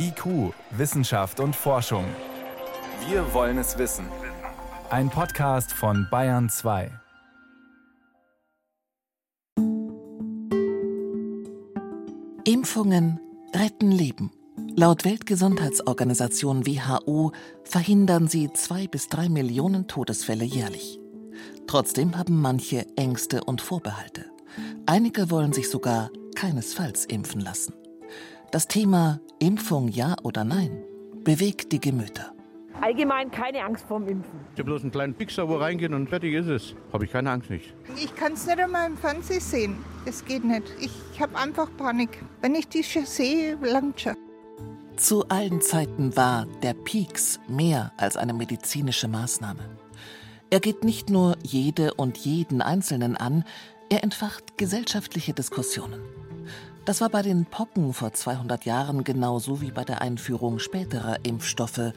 IQ, Wissenschaft und Forschung. Wir wollen es wissen. Ein Podcast von Bayern 2. Impfungen retten Leben. Laut Weltgesundheitsorganisation WHO verhindern sie zwei bis drei Millionen Todesfälle jährlich. Trotzdem haben manche Ängste und Vorbehalte. Einige wollen sich sogar keinesfalls impfen lassen. Das Thema Impfung ja oder nein bewegt die Gemüter. Allgemein keine Angst vorm Impfen. Ich bloß einen kleinen Pixar, wo reingehen und fertig ist es. Habe ich keine Angst nicht. Ich kann es nicht einmal im Fernsehen sehen. Das geht nicht. Ich habe einfach Panik. Wenn ich die schon sehe, langt schon. Zu allen Zeiten war der Pieks mehr als eine medizinische Maßnahme. Er geht nicht nur jede und jeden Einzelnen an, er entfacht gesellschaftliche Diskussionen. Das war bei den Pocken vor 200 Jahren genauso wie bei der Einführung späterer Impfstoffe,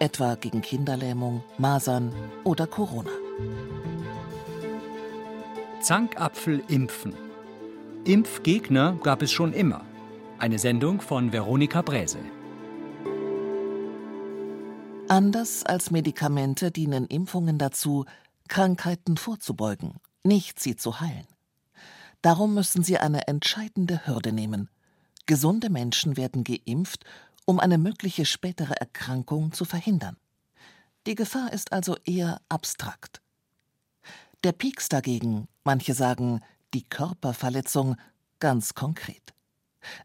etwa gegen Kinderlähmung, Masern oder Corona. Zankapfel impfen. Impfgegner gab es schon immer. Eine Sendung von Veronika Bräse. Anders als Medikamente dienen Impfungen dazu, Krankheiten vorzubeugen, nicht sie zu heilen. Darum müssen sie eine entscheidende Hürde nehmen. Gesunde Menschen werden geimpft, um eine mögliche spätere Erkrankung zu verhindern. Die Gefahr ist also eher abstrakt. Der Pieks dagegen, manche sagen die Körperverletzung, ganz konkret.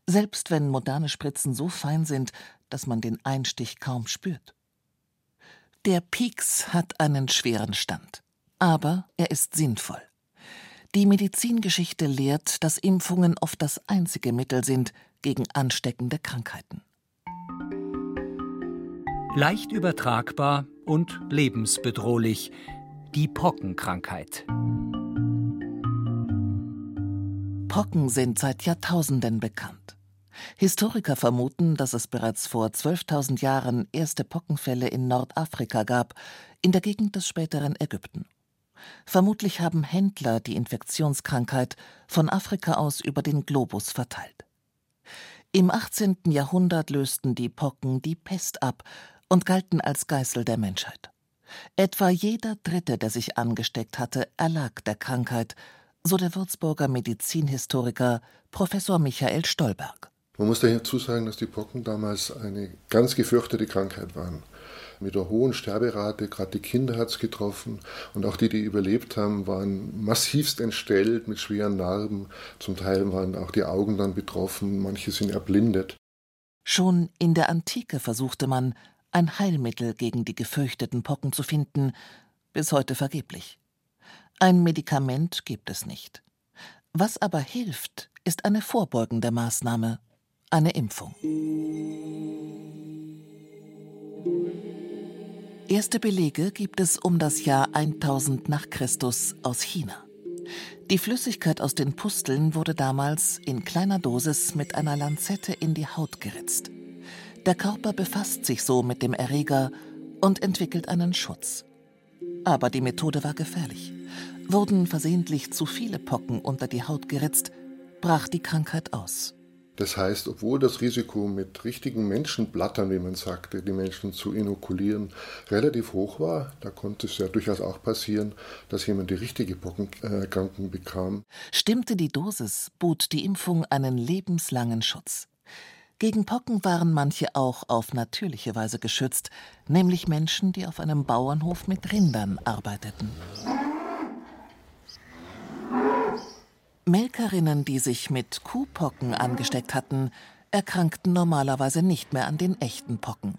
Selbst wenn moderne Spritzen so fein sind, dass man den Einstich kaum spürt. Der Pieks hat einen schweren Stand, aber er ist sinnvoll. Die Medizingeschichte lehrt, dass Impfungen oft das einzige Mittel sind gegen ansteckende Krankheiten. Leicht übertragbar und lebensbedrohlich. Die Pockenkrankheit. Pocken sind seit Jahrtausenden bekannt. Historiker vermuten, dass es bereits vor 12.000 Jahren erste Pockenfälle in Nordafrika gab, in der Gegend des späteren Ägypten. Vermutlich haben Händler die Infektionskrankheit von Afrika aus über den Globus verteilt. Im 18. Jahrhundert lösten die Pocken die Pest ab und galten als Geißel der Menschheit. Etwa jeder Dritte, der sich angesteckt hatte, erlag der Krankheit, so der Würzburger Medizinhistoriker Professor Michael Stolberg. Man muss dazu sagen, dass die Pocken damals eine ganz gefürchtete Krankheit waren mit einer hohen Sterberate. Gerade die Kinder hat es getroffen. Und auch die, die überlebt haben, waren massivst entstellt mit schweren Narben. Zum Teil waren auch die Augen dann betroffen. Manche sind erblindet. Schon in der Antike versuchte man, ein Heilmittel gegen die gefürchteten Pocken zu finden, bis heute vergeblich. Ein Medikament gibt es nicht. Was aber hilft, ist eine vorbeugende Maßnahme, eine Impfung. Erste Belege gibt es um das Jahr 1000 nach Christus aus China. Die Flüssigkeit aus den Pusteln wurde damals in kleiner Dosis mit einer Lanzette in die Haut geritzt. Der Körper befasst sich so mit dem Erreger und entwickelt einen Schutz. Aber die Methode war gefährlich. Wurden versehentlich zu viele Pocken unter die Haut geritzt, brach die Krankheit aus. Das heißt, obwohl das Risiko mit richtigen Menschenblattern, wie man sagte, die Menschen zu inokulieren, relativ hoch war, da konnte es ja durchaus auch passieren, dass jemand die richtige Pockenerkrankung bekam. Stimmte die Dosis, bot die Impfung einen lebenslangen Schutz. Gegen Pocken waren manche auch auf natürliche Weise geschützt, nämlich Menschen, die auf einem Bauernhof mit Rindern arbeiteten. Melkerinnen, die sich mit Kuhpocken angesteckt hatten, erkrankten normalerweise nicht mehr an den echten Pocken.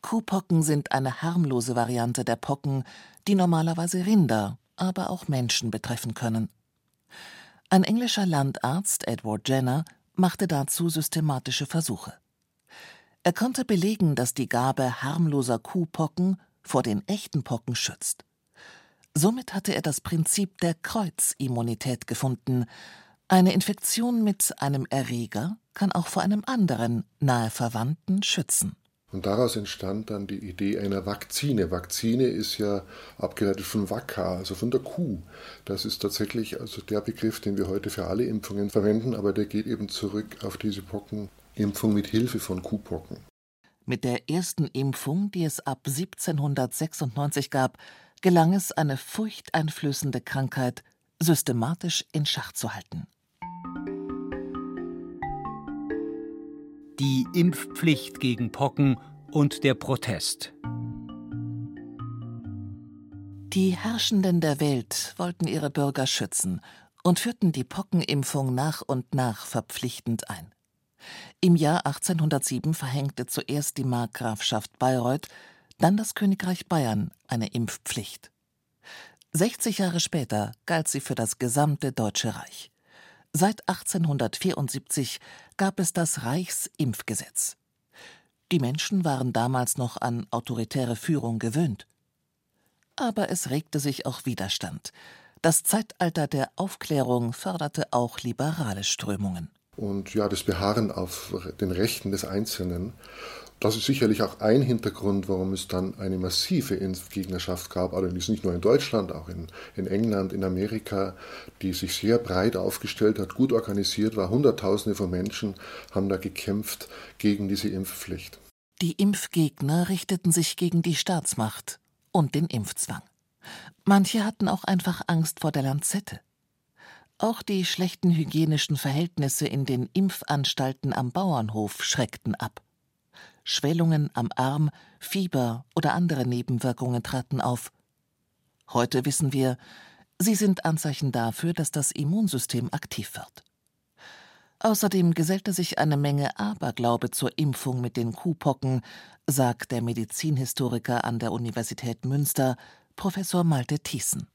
Kuhpocken sind eine harmlose Variante der Pocken, die normalerweise Rinder, aber auch Menschen betreffen können. Ein englischer Landarzt, Edward Jenner, machte dazu systematische Versuche. Er konnte belegen, dass die Gabe harmloser Kuhpocken vor den echten Pocken schützt. Somit hatte er das Prinzip der Kreuzimmunität gefunden. Eine Infektion mit einem Erreger kann auch vor einem anderen, nahe Verwandten schützen. Und daraus entstand dann die Idee einer Vakzine. Vakzine ist ja abgeleitet von Vacca, also von der Kuh. Das ist tatsächlich also der Begriff, den wir heute für alle Impfungen verwenden, aber der geht eben zurück auf diese Pocken Impfung mit Hilfe von Kuhpocken. Mit der ersten Impfung, die es ab 1796 gab, gelang es, eine furchteinflößende Krankheit systematisch in Schach zu halten. Die Impfpflicht gegen Pocken und der Protest. Die Herrschenden der Welt wollten ihre Bürger schützen und führten die Pockenimpfung nach und nach verpflichtend ein. Im Jahr 1807 verhängte zuerst die Markgrafschaft Bayreuth, dann das Königreich Bayern eine Impfpflicht. 60 Jahre später galt sie für das gesamte Deutsche Reich. Seit 1874 gab es das Reichsimpfgesetz. Die Menschen waren damals noch an autoritäre Führung gewöhnt. Aber es regte sich auch Widerstand. Das Zeitalter der Aufklärung förderte auch liberale Strömungen. Und ja, das Beharren auf den Rechten des Einzelnen das ist sicherlich auch ein Hintergrund, warum es dann eine massive Impfgegnerschaft gab, allerdings nicht nur in Deutschland, auch in, in England, in Amerika, die sich sehr breit aufgestellt hat, gut organisiert war. Hunderttausende von Menschen haben da gekämpft gegen diese Impfpflicht. Die Impfgegner richteten sich gegen die Staatsmacht und den Impfzwang. Manche hatten auch einfach Angst vor der Lanzette. Auch die schlechten hygienischen Verhältnisse in den Impfanstalten am Bauernhof schreckten ab. Schwellungen am Arm, Fieber oder andere Nebenwirkungen traten auf. Heute wissen wir, sie sind Anzeichen dafür, dass das Immunsystem aktiv wird. Außerdem gesellte sich eine Menge Aberglaube zur Impfung mit den Kuhpocken, sagt der Medizinhistoriker an der Universität Münster, Professor Malte Thiessen.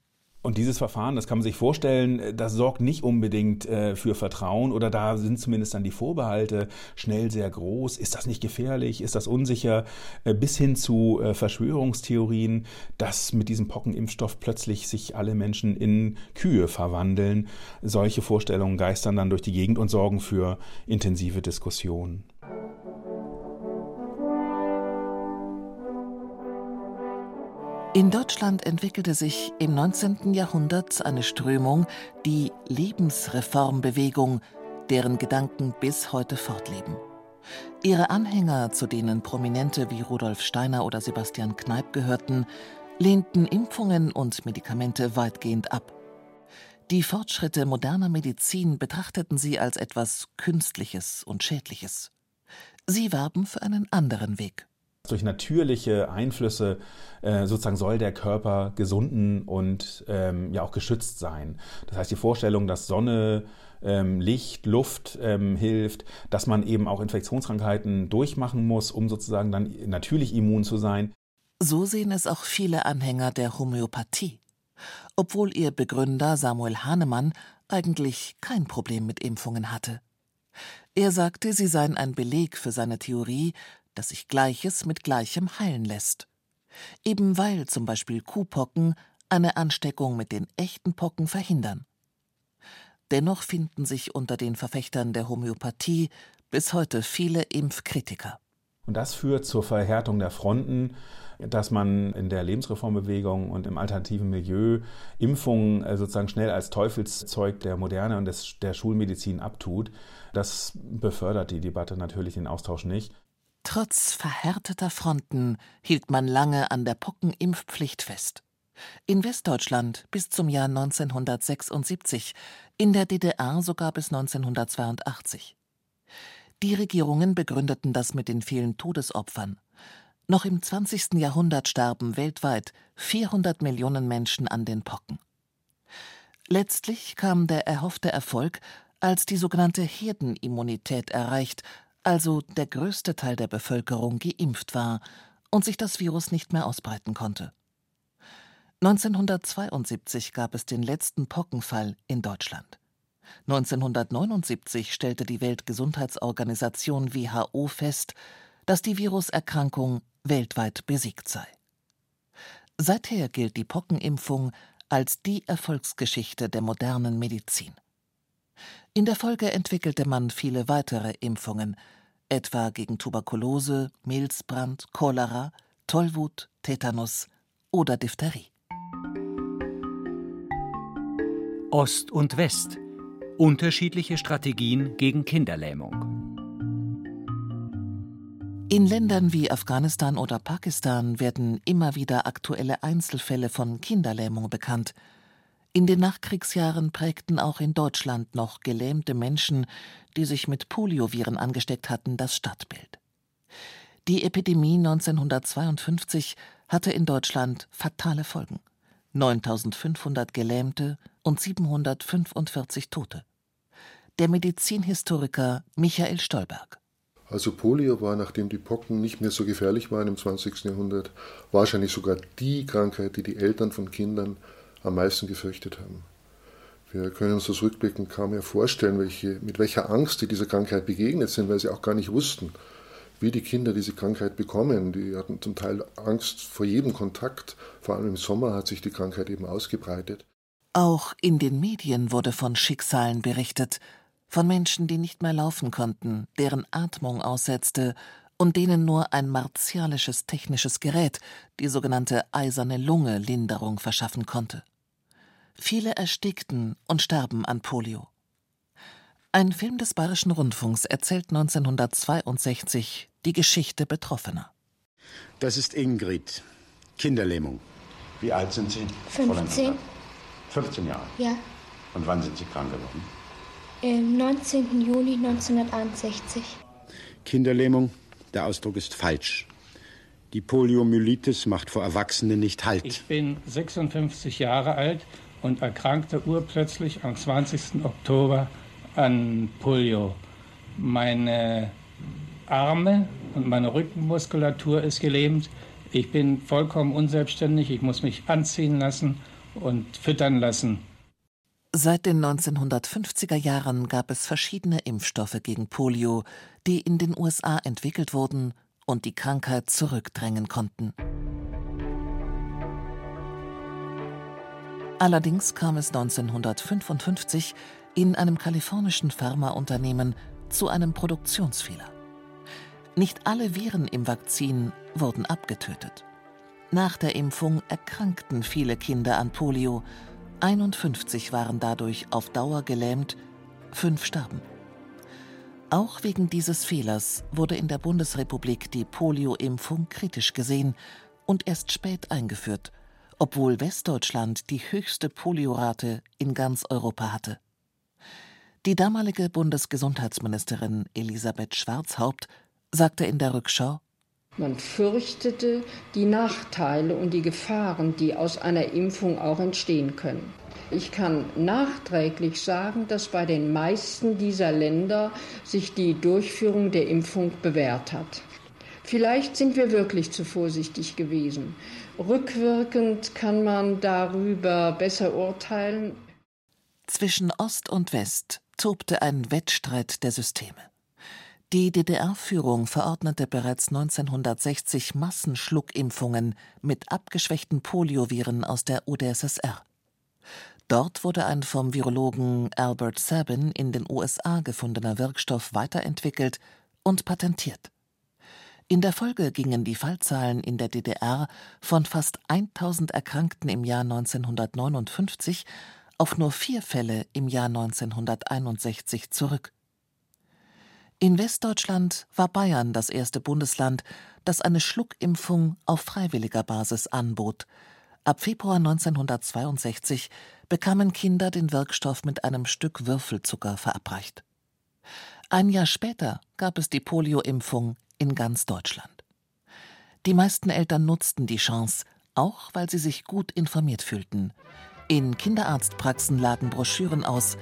Und dieses Verfahren, das kann man sich vorstellen, das sorgt nicht unbedingt äh, für Vertrauen oder da sind zumindest dann die Vorbehalte schnell sehr groß. Ist das nicht gefährlich? Ist das unsicher? Äh, bis hin zu äh, Verschwörungstheorien, dass mit diesem Pockenimpfstoff plötzlich sich alle Menschen in Kühe verwandeln. Solche Vorstellungen geistern dann durch die Gegend und sorgen für intensive Diskussionen. In Deutschland entwickelte sich im 19. Jahrhundert eine Strömung, die Lebensreformbewegung, deren Gedanken bis heute fortleben. Ihre Anhänger, zu denen Prominente wie Rudolf Steiner oder Sebastian Kneipp gehörten, lehnten Impfungen und Medikamente weitgehend ab. Die Fortschritte moderner Medizin betrachteten sie als etwas Künstliches und Schädliches. Sie warben für einen anderen Weg. Durch natürliche Einflüsse äh, sozusagen soll der Körper gesunden und ähm, ja auch geschützt sein. Das heißt, die Vorstellung, dass Sonne, ähm, Licht, Luft ähm, hilft, dass man eben auch Infektionskrankheiten durchmachen muss, um sozusagen dann natürlich immun zu sein. So sehen es auch viele Anhänger der Homöopathie. Obwohl ihr Begründer Samuel Hahnemann eigentlich kein Problem mit Impfungen hatte. Er sagte, sie seien ein Beleg für seine Theorie, dass sich Gleiches mit Gleichem heilen lässt. Eben weil zum Beispiel Kuhpocken eine Ansteckung mit den echten Pocken verhindern. Dennoch finden sich unter den Verfechtern der Homöopathie bis heute viele Impfkritiker. Und das führt zur Verhärtung der Fronten, dass man in der Lebensreformbewegung und im alternativen Milieu Impfungen äh, sozusagen schnell als Teufelszeug der Moderne und des, der Schulmedizin abtut. Das befördert die Debatte natürlich den Austausch nicht. Trotz verhärteter Fronten hielt man lange an der Pockenimpfpflicht fest. In Westdeutschland bis zum Jahr 1976, in der DDR sogar bis 1982. Die Regierungen begründeten das mit den vielen Todesopfern. Noch im 20. Jahrhundert starben weltweit 400 Millionen Menschen an den Pocken. Letztlich kam der erhoffte Erfolg, als die sogenannte Herdenimmunität erreicht also der größte Teil der Bevölkerung geimpft war und sich das Virus nicht mehr ausbreiten konnte. 1972 gab es den letzten Pockenfall in Deutschland. 1979 stellte die Weltgesundheitsorganisation WHO fest, dass die Viruserkrankung weltweit besiegt sei. Seither gilt die Pockenimpfung als die Erfolgsgeschichte der modernen Medizin. In der Folge entwickelte man viele weitere Impfungen, etwa gegen Tuberkulose, Milzbrand, Cholera, Tollwut, Tetanus oder Diphtherie. Ost und West. Unterschiedliche Strategien gegen Kinderlähmung. In Ländern wie Afghanistan oder Pakistan werden immer wieder aktuelle Einzelfälle von Kinderlähmung bekannt. In den Nachkriegsjahren prägten auch in Deutschland noch gelähmte Menschen, die sich mit Polioviren angesteckt hatten, das Stadtbild. Die Epidemie 1952 hatte in Deutschland fatale Folgen. 9500 Gelähmte und 745 Tote. Der Medizinhistoriker Michael Stolberg. Also Polio war, nachdem die Pocken nicht mehr so gefährlich waren im 20. Jahrhundert, wahrscheinlich sogar die Krankheit, die die Eltern von Kindern am meisten gefürchtet haben. Wir können uns das rückblickend kaum mehr vorstellen, welche, mit welcher Angst die dieser Krankheit begegnet sind, weil sie auch gar nicht wussten, wie die Kinder diese Krankheit bekommen. Die hatten zum Teil Angst vor jedem Kontakt. Vor allem im Sommer hat sich die Krankheit eben ausgebreitet. Auch in den Medien wurde von Schicksalen berichtet, von Menschen, die nicht mehr laufen konnten, deren Atmung aussetzte und denen nur ein martialisches technisches Gerät, die sogenannte eiserne Lunge, Linderung verschaffen konnte. Viele erstickten und starben an Polio. Ein Film des Bayerischen Rundfunks erzählt 1962 die Geschichte Betroffener. Das ist Ingrid, Kinderlähmung. Wie alt sind Sie? 15. 15 Jahre? Ja. Und wann sind Sie krank geworden? Am 19. Juli 1961. Kinderlähmung, der Ausdruck ist falsch. Die Poliomyelitis macht vor Erwachsenen nicht Halt. Ich bin 56 Jahre alt und erkrankte urplötzlich am 20. Oktober an Polio. Meine Arme und meine Rückenmuskulatur ist gelähmt. Ich bin vollkommen unselbstständig. Ich muss mich anziehen lassen und füttern lassen. Seit den 1950er Jahren gab es verschiedene Impfstoffe gegen Polio, die in den USA entwickelt wurden und die Krankheit zurückdrängen konnten. Allerdings kam es 1955 in einem kalifornischen Pharmaunternehmen zu einem Produktionsfehler. Nicht alle Viren im Vakzin wurden abgetötet. Nach der Impfung erkrankten viele Kinder an Polio 51 waren dadurch auf Dauer gelähmt, fünf starben. Auch wegen dieses Fehlers wurde in der Bundesrepublik die Polio-Impfung kritisch gesehen und erst spät eingeführt, obwohl Westdeutschland die höchste Poliorate in ganz Europa hatte. Die damalige Bundesgesundheitsministerin Elisabeth Schwarzhaupt sagte in der Rückschau man fürchtete die Nachteile und die Gefahren, die aus einer Impfung auch entstehen können. Ich kann nachträglich sagen, dass bei den meisten dieser Länder sich die Durchführung der Impfung bewährt hat. Vielleicht sind wir wirklich zu vorsichtig gewesen. Rückwirkend kann man darüber besser urteilen. Zwischen Ost und West tobte ein Wettstreit der Systeme. Die DDR-Führung verordnete bereits 1960 Massenschluckimpfungen mit abgeschwächten Polioviren aus der UdSSR. Dort wurde ein vom Virologen Albert Sabin in den USA gefundener Wirkstoff weiterentwickelt und patentiert. In der Folge gingen die Fallzahlen in der DDR von fast 1000 Erkrankten im Jahr 1959 auf nur vier Fälle im Jahr 1961 zurück. In Westdeutschland war Bayern das erste Bundesland, das eine Schluckimpfung auf freiwilliger Basis anbot. Ab Februar 1962 bekamen Kinder den Wirkstoff mit einem Stück Würfelzucker verabreicht. Ein Jahr später gab es die Polio-Impfung in ganz Deutschland. Die meisten Eltern nutzten die Chance, auch weil sie sich gut informiert fühlten. In Kinderarztpraxen lagen Broschüren aus,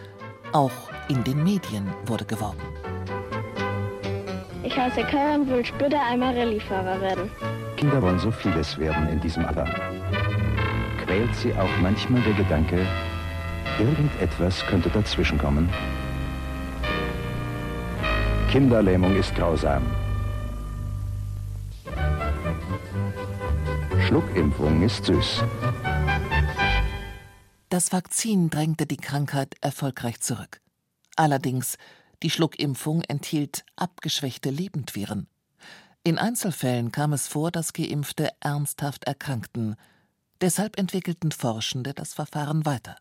auch in den Medien wurde geworben. Ich heiße Kai und will später einmal Rallyefahrer werden. Kinder wollen so vieles werden in diesem Alter. Quält sie auch manchmal der Gedanke, irgendetwas könnte dazwischenkommen? Kinderlähmung ist grausam. Schluckimpfung ist süß. Das Vakzin drängte die Krankheit erfolgreich zurück. Allerdings die Schluckimpfung enthielt abgeschwächte Lebendviren. In Einzelfällen kam es vor, dass Geimpfte ernsthaft erkrankten. Deshalb entwickelten Forschende das Verfahren weiter.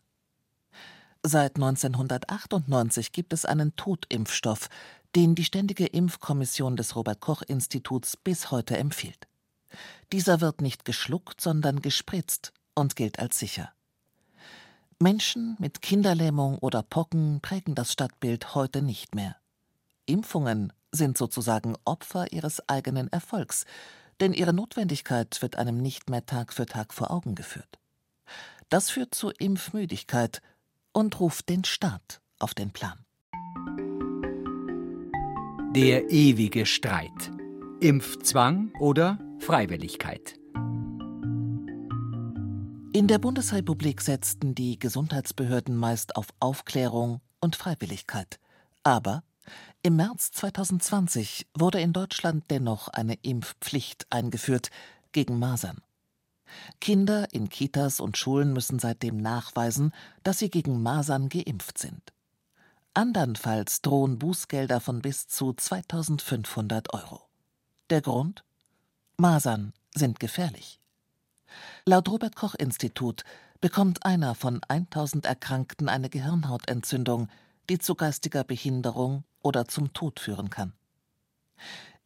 Seit 1998 gibt es einen Totimpfstoff, den die Ständige Impfkommission des Robert Koch Instituts bis heute empfiehlt. Dieser wird nicht geschluckt, sondern gespritzt und gilt als sicher. Menschen mit Kinderlähmung oder Pocken prägen das Stadtbild heute nicht mehr. Impfungen sind sozusagen Opfer ihres eigenen Erfolgs, denn ihre Notwendigkeit wird einem nicht mehr Tag für Tag vor Augen geführt. Das führt zu Impfmüdigkeit und ruft den Staat auf den Plan. Der ewige Streit. Impfzwang oder Freiwilligkeit. In der Bundesrepublik setzten die Gesundheitsbehörden meist auf Aufklärung und Freiwilligkeit. Aber im März 2020 wurde in Deutschland dennoch eine Impfpflicht eingeführt gegen Masern. Kinder in Kitas und Schulen müssen seitdem nachweisen, dass sie gegen Masern geimpft sind. Andernfalls drohen Bußgelder von bis zu 2500 Euro. Der Grund? Masern sind gefährlich. Laut Robert Koch Institut bekommt einer von 1000 Erkrankten eine Gehirnhautentzündung, die zu geistiger Behinderung oder zum Tod führen kann.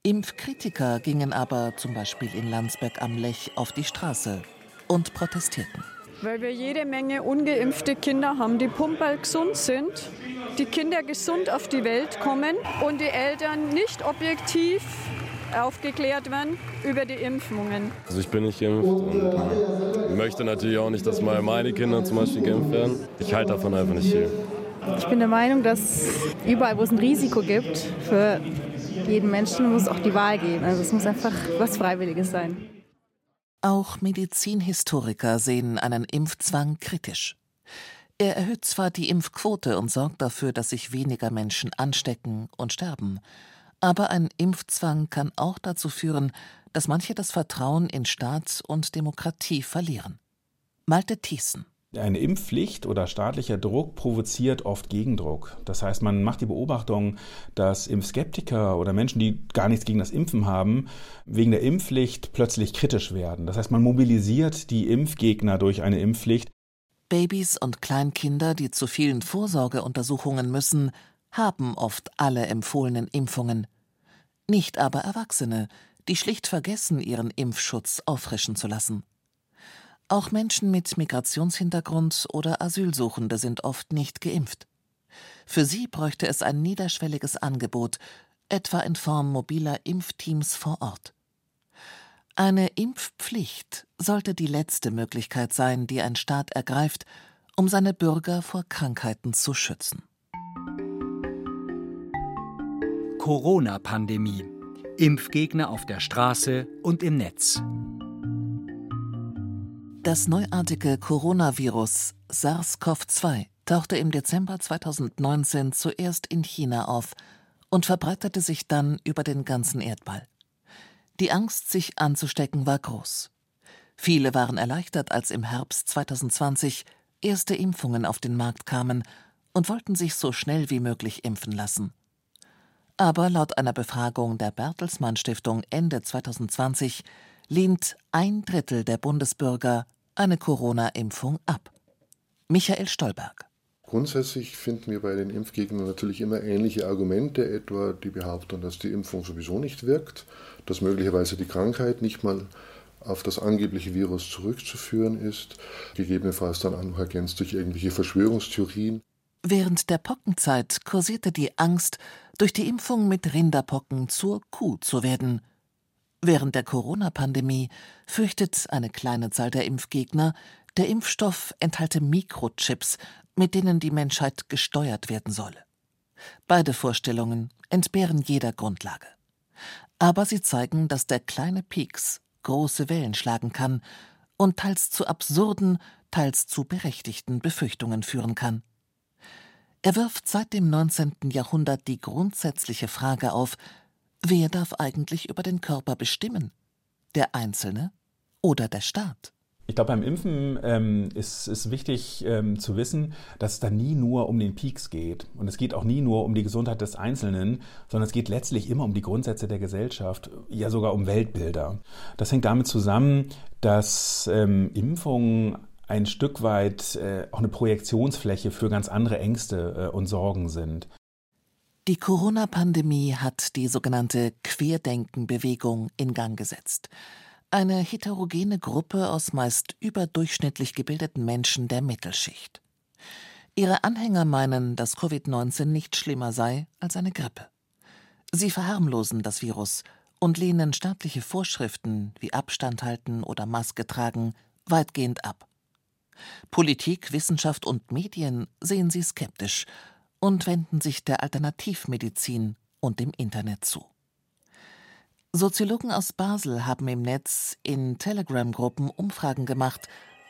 Impfkritiker gingen aber zum Beispiel in Landsberg am Lech auf die Straße und protestierten. Weil wir jede Menge ungeimpfte Kinder haben, die pumperl gesund sind, die Kinder gesund auf die Welt kommen und die Eltern nicht objektiv aufgeklärt werden über die Impfungen. Also ich bin nicht geimpft und möchte natürlich auch nicht, dass mal meine Kinder zum Beispiel geimpft werden. Ich halte davon einfach nicht viel. Ich bin der Meinung, dass überall, wo es ein Risiko gibt, für jeden Menschen muss auch die Wahl geben. Also es muss einfach was Freiwilliges sein. Auch Medizinhistoriker sehen einen Impfzwang kritisch. Er erhöht zwar die Impfquote und sorgt dafür, dass sich weniger Menschen anstecken und sterben, aber ein Impfzwang kann auch dazu führen, dass manche das Vertrauen in Staat und Demokratie verlieren. Malte Thiessen eine Impfpflicht oder staatlicher Druck provoziert oft Gegendruck. Das heißt, man macht die Beobachtung, dass Impfskeptiker oder Menschen, die gar nichts gegen das Impfen haben, wegen der Impfpflicht plötzlich kritisch werden. Das heißt, man mobilisiert die Impfgegner durch eine Impfpflicht. Babys und Kleinkinder, die zu vielen Vorsorgeuntersuchungen müssen, haben oft alle empfohlenen Impfungen. Nicht aber Erwachsene, die schlicht vergessen, ihren Impfschutz auffrischen zu lassen. Auch Menschen mit Migrationshintergrund oder Asylsuchende sind oft nicht geimpft. Für sie bräuchte es ein niederschwelliges Angebot, etwa in Form mobiler Impfteams vor Ort. Eine Impfpflicht sollte die letzte Möglichkeit sein, die ein Staat ergreift, um seine Bürger vor Krankheiten zu schützen. Corona-Pandemie. Impfgegner auf der Straße und im Netz. Das neuartige Coronavirus SARS-CoV-2 tauchte im Dezember 2019 zuerst in China auf und verbreitete sich dann über den ganzen Erdball. Die Angst, sich anzustecken, war groß. Viele waren erleichtert, als im Herbst 2020 erste Impfungen auf den Markt kamen und wollten sich so schnell wie möglich impfen lassen. Aber laut einer Befragung der Bertelsmann Stiftung Ende 2020 lehnt ein Drittel der Bundesbürger eine Corona-Impfung ab. Michael Stolberg. Grundsätzlich finden wir bei den Impfgegnern natürlich immer ähnliche Argumente, etwa die Behauptung, dass die Impfung sowieso nicht wirkt, dass möglicherweise die Krankheit nicht mal auf das angebliche Virus zurückzuführen ist, gegebenenfalls dann auch ergänzt durch irgendwelche Verschwörungstheorien. Während der Pockenzeit kursierte die Angst, durch die Impfung mit Rinderpocken zur Kuh zu werden – Während der Corona-Pandemie fürchtet eine kleine Zahl der Impfgegner, der Impfstoff enthalte Mikrochips, mit denen die Menschheit gesteuert werden solle. Beide Vorstellungen entbehren jeder Grundlage. Aber sie zeigen, dass der kleine Pieks große Wellen schlagen kann und teils zu absurden, teils zu berechtigten Befürchtungen führen kann. Er wirft seit dem 19. Jahrhundert die grundsätzliche Frage auf, Wer darf eigentlich über den Körper bestimmen? Der Einzelne oder der Staat? Ich glaube, beim Impfen ähm, ist es wichtig ähm, zu wissen, dass es da nie nur um den Peaks geht. Und es geht auch nie nur um die Gesundheit des Einzelnen, sondern es geht letztlich immer um die Grundsätze der Gesellschaft, ja sogar um Weltbilder. Das hängt damit zusammen, dass ähm, Impfungen ein Stück weit äh, auch eine Projektionsfläche für ganz andere Ängste äh, und Sorgen sind. Die Corona-Pandemie hat die sogenannte Querdenken-Bewegung in Gang gesetzt. Eine heterogene Gruppe aus meist überdurchschnittlich gebildeten Menschen der Mittelschicht. Ihre Anhänger meinen, dass Covid-19 nicht schlimmer sei als eine Grippe. Sie verharmlosen das Virus und lehnen staatliche Vorschriften wie Abstand halten oder Maske tragen weitgehend ab. Politik, Wissenschaft und Medien sehen sie skeptisch und wenden sich der Alternativmedizin und dem Internet zu. Soziologen aus Basel haben im Netz in Telegram-Gruppen Umfragen gemacht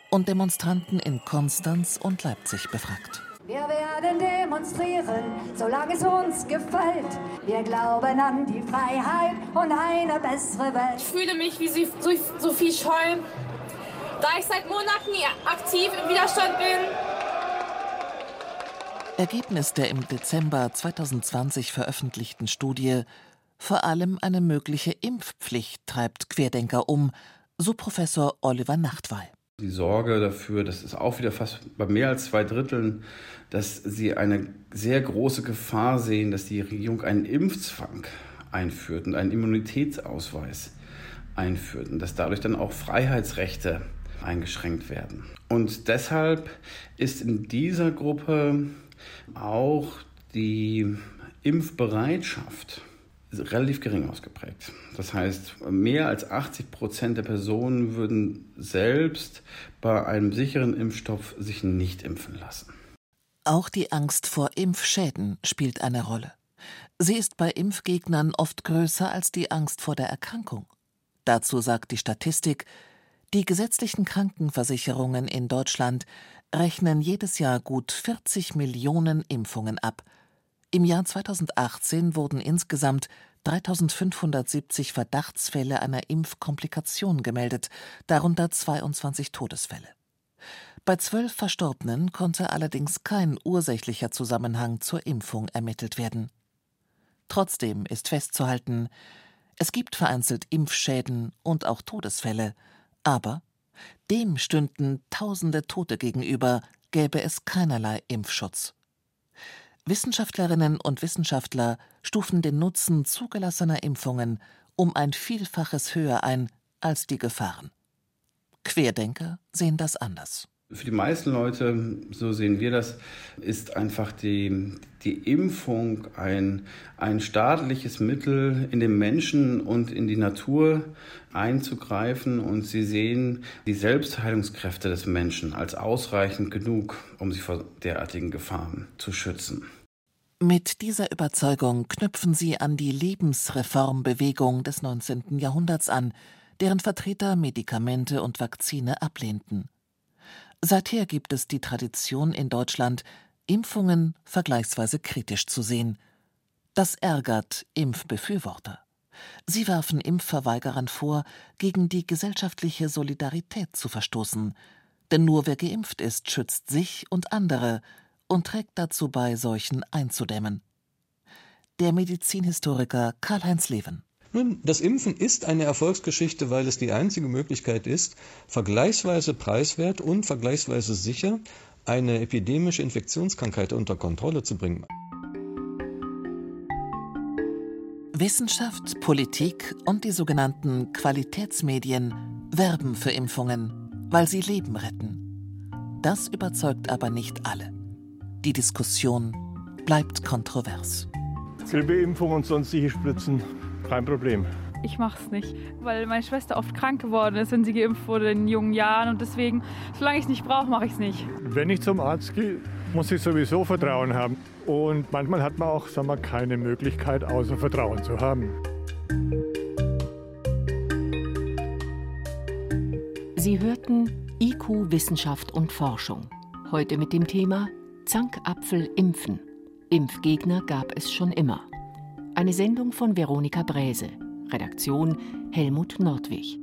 und Demonstranten in Konstanz und Leipzig befragt. Wir werden demonstrieren, solange es uns gefällt. Wir glauben an die Freiheit und eine bessere Welt. Ich fühle mich wie Sophie Scholl, da ich seit Monaten aktiv im Widerstand bin. Ergebnis der im Dezember 2020 veröffentlichten Studie vor allem eine mögliche Impfpflicht treibt Querdenker um, so Professor Oliver Nachtwey. Die Sorge dafür, das ist auch wieder fast bei mehr als zwei Dritteln, dass sie eine sehr große Gefahr sehen, dass die Regierung einen Impfzwang einführt und einen Immunitätsausweis einführt und dass dadurch dann auch Freiheitsrechte eingeschränkt werden. Und deshalb ist in dieser Gruppe auch die Impfbereitschaft relativ gering ausgeprägt. Das heißt, mehr als 80 Prozent der Personen würden selbst bei einem sicheren Impfstoff sich nicht impfen lassen. Auch die Angst vor Impfschäden spielt eine Rolle. Sie ist bei Impfgegnern oft größer als die Angst vor der Erkrankung. Dazu sagt die Statistik, die gesetzlichen Krankenversicherungen in Deutschland rechnen jedes Jahr gut 40 Millionen Impfungen ab. Im Jahr 2018 wurden insgesamt 3570 Verdachtsfälle einer Impfkomplikation gemeldet, darunter 22 Todesfälle. Bei zwölf Verstorbenen konnte allerdings kein ursächlicher Zusammenhang zur Impfung ermittelt werden. Trotzdem ist festzuhalten, es gibt vereinzelt Impfschäden und auch Todesfälle, aber dem stünden tausende Tote gegenüber, gäbe es keinerlei Impfschutz. Wissenschaftlerinnen und Wissenschaftler stufen den Nutzen zugelassener Impfungen um ein Vielfaches höher ein als die Gefahren. Querdenker sehen das anders. Für die meisten Leute, so sehen wir das, ist einfach die, die Impfung ein, ein staatliches Mittel, in den Menschen und in die Natur einzugreifen. Und sie sehen die Selbstheilungskräfte des Menschen als ausreichend genug, um sich vor derartigen Gefahren zu schützen. Mit dieser Überzeugung knüpfen sie an die Lebensreformbewegung des 19. Jahrhunderts an, deren Vertreter Medikamente und Vakzine ablehnten. Seither gibt es die Tradition in Deutschland, Impfungen vergleichsweise kritisch zu sehen. Das ärgert Impfbefürworter. Sie werfen Impfverweigerern vor, gegen die gesellschaftliche Solidarität zu verstoßen. Denn nur wer geimpft ist, schützt sich und andere und trägt dazu bei, Seuchen einzudämmen. Der Medizinhistoriker Karl-Heinz Leven. Nun, das Impfen ist eine Erfolgsgeschichte, weil es die einzige Möglichkeit ist, vergleichsweise preiswert und vergleichsweise sicher eine epidemische Infektionskrankheit unter Kontrolle zu bringen. Wissenschaft, Politik und die sogenannten Qualitätsmedien werben für Impfungen, weil sie Leben retten. Das überzeugt aber nicht alle. Die Diskussion bleibt kontrovers. Grippeimpfung und sonstige Spritzen kein Problem. Ich mache es nicht, weil meine Schwester oft krank geworden ist, wenn sie geimpft wurde in jungen Jahren. Und deswegen, solange ich es nicht brauche, mache ich es nicht. Wenn ich zum Arzt gehe, muss ich sowieso Vertrauen haben. Und manchmal hat man auch sagen wir, keine Möglichkeit, außer Vertrauen zu haben. Sie hörten IQ Wissenschaft und Forschung. Heute mit dem Thema Zankapfel impfen. Impfgegner gab es schon immer. Eine Sendung von Veronika Bräse. Redaktion Helmut Nordwig.